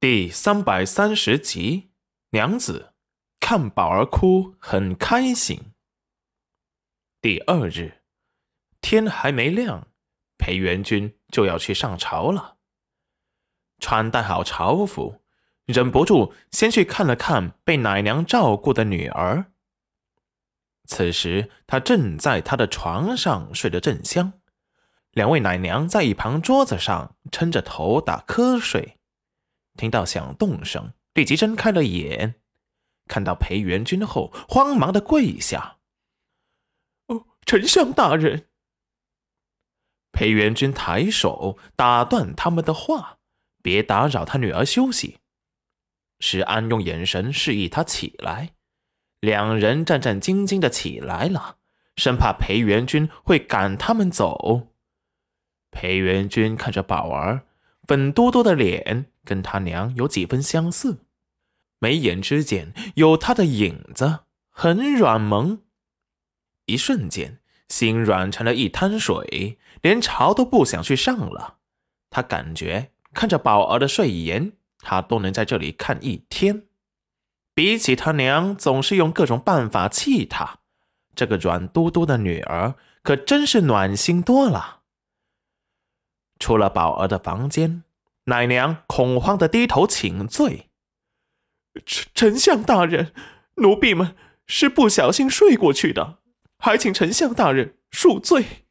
第三百三十集，娘子看宝儿哭很开心。第二日，天还没亮，裴元君就要去上朝了。穿戴好朝服，忍不住先去看了看被奶娘照顾的女儿。此时，他正在他的床上睡得正香，两位奶娘在一旁桌子上撑着头打瞌睡。听到响动声，立即睁开了眼，看到裴元君后，慌忙的跪下。哦，丞相大人！裴元君抬手打断他们的话，别打扰他女儿休息。石安用眼神示意他起来。两人战战兢兢的起来了，生怕裴元君会赶他们走。裴元君看着宝儿粉嘟嘟的脸，跟他娘有几分相似，眉眼之间有他的影子，很软萌。一瞬间，心软成了一滩水，连潮都不想去上了。他感觉看着宝儿的睡颜，他都能在这里看一天。比起他娘总是用各种办法气他，这个软嘟嘟的女儿可真是暖心多了。出了宝儿的房间，奶娘恐慌的低头请罪：“丞丞相大人，奴婢们是不小心睡过去的，还请丞相大人恕罪。”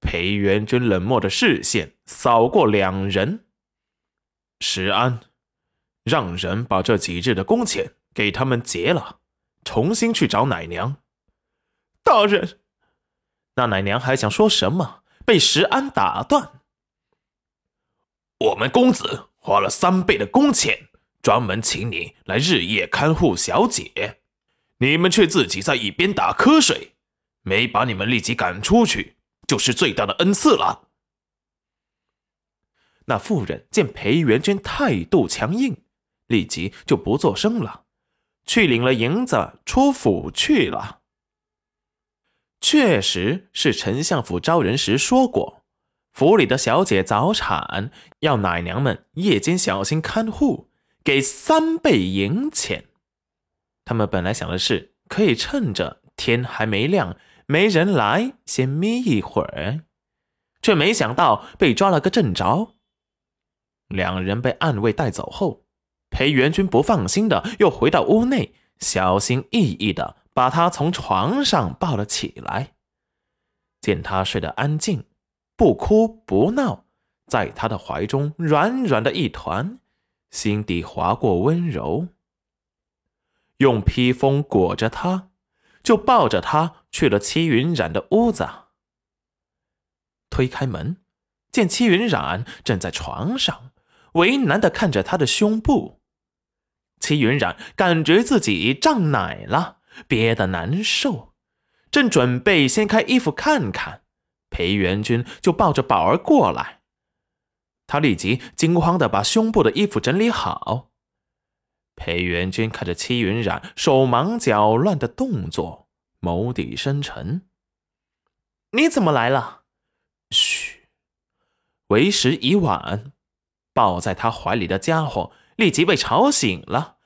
裴元君冷漠的视线扫过两人，石安。让人把这几日的工钱给他们结了，重新去找奶娘。大人，那奶娘还想说什么，被石安打断。我们公子花了三倍的工钱，专门请你来日夜看护小姐，你们却自己在一边打瞌睡，没把你们立即赶出去，就是最大的恩赐了。那妇人见裴元君态度强硬。立即就不作声了，去领了银子出府去了。确实是丞相府招人时说过，府里的小姐早产，要奶娘们夜间小心看护，给三倍银钱。他们本来想的是可以趁着天还没亮，没人来，先眯一会儿，却没想到被抓了个正着。两人被暗卫带走后。裴元君不放心的，又回到屋内，小心翼翼的把他从床上抱了起来。见他睡得安静，不哭不闹，在他的怀中软软的一团，心底划过温柔。用披风裹着他，就抱着他去了戚云染的屋子。推开门，见戚云染正在床上，为难的看着他的胸部。戚云染感觉自己胀奶了，憋得难受，正准备掀开衣服看看，裴元君就抱着宝儿过来。他立即惊慌的把胸部的衣服整理好。裴元君看着戚云染手忙脚乱的动作，眸底深沉：“你怎么来了？”嘘，为时已晚。抱在他怀里的家伙。立即被吵醒了，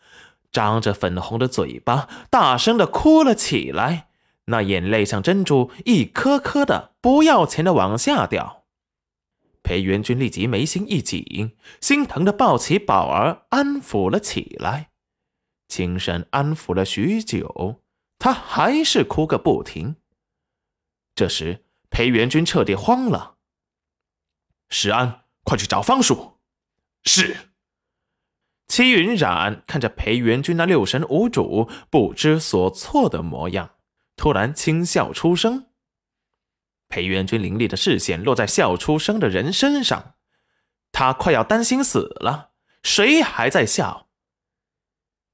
张着粉红的嘴巴，大声的哭了起来。那眼泪像珍珠，一颗颗的不要钱的往下掉。裴元君立即眉心一紧，心疼的抱起宝儿，安抚了起来。轻声安抚了许久，他还是哭个不停。这时，裴元君彻底慌了。石安，快去找方叔。是。戚云染看着裴元君那六神无主、不知所措的模样，突然轻笑出声。裴元君凌厉的视线落在笑出声的人身上，他快要担心死了。谁还在笑？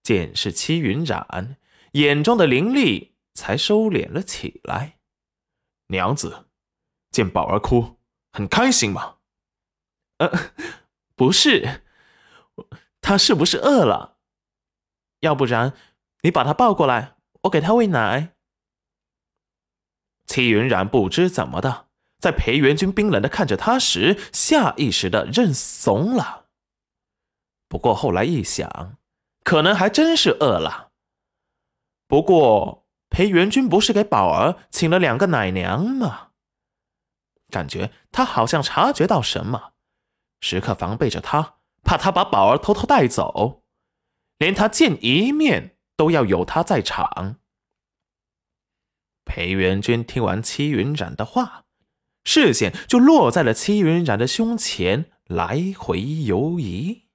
见是戚云染，眼中的凌厉才收敛了起来。娘子，见宝儿哭，很开心吗？呃，不是。他是不是饿了？要不然，你把他抱过来，我给他喂奶。戚云然不知怎么的，在裴元君冰冷的看着他时，下意识的认怂了。不过后来一想，可能还真是饿了。不过裴元君不是给宝儿请了两个奶娘吗？感觉他好像察觉到什么，时刻防备着他，怕他把宝儿偷偷带走，连他见一面都要有他在场。裴元君听完戚云染的话，视线就落在了戚云染的胸前，来回游移。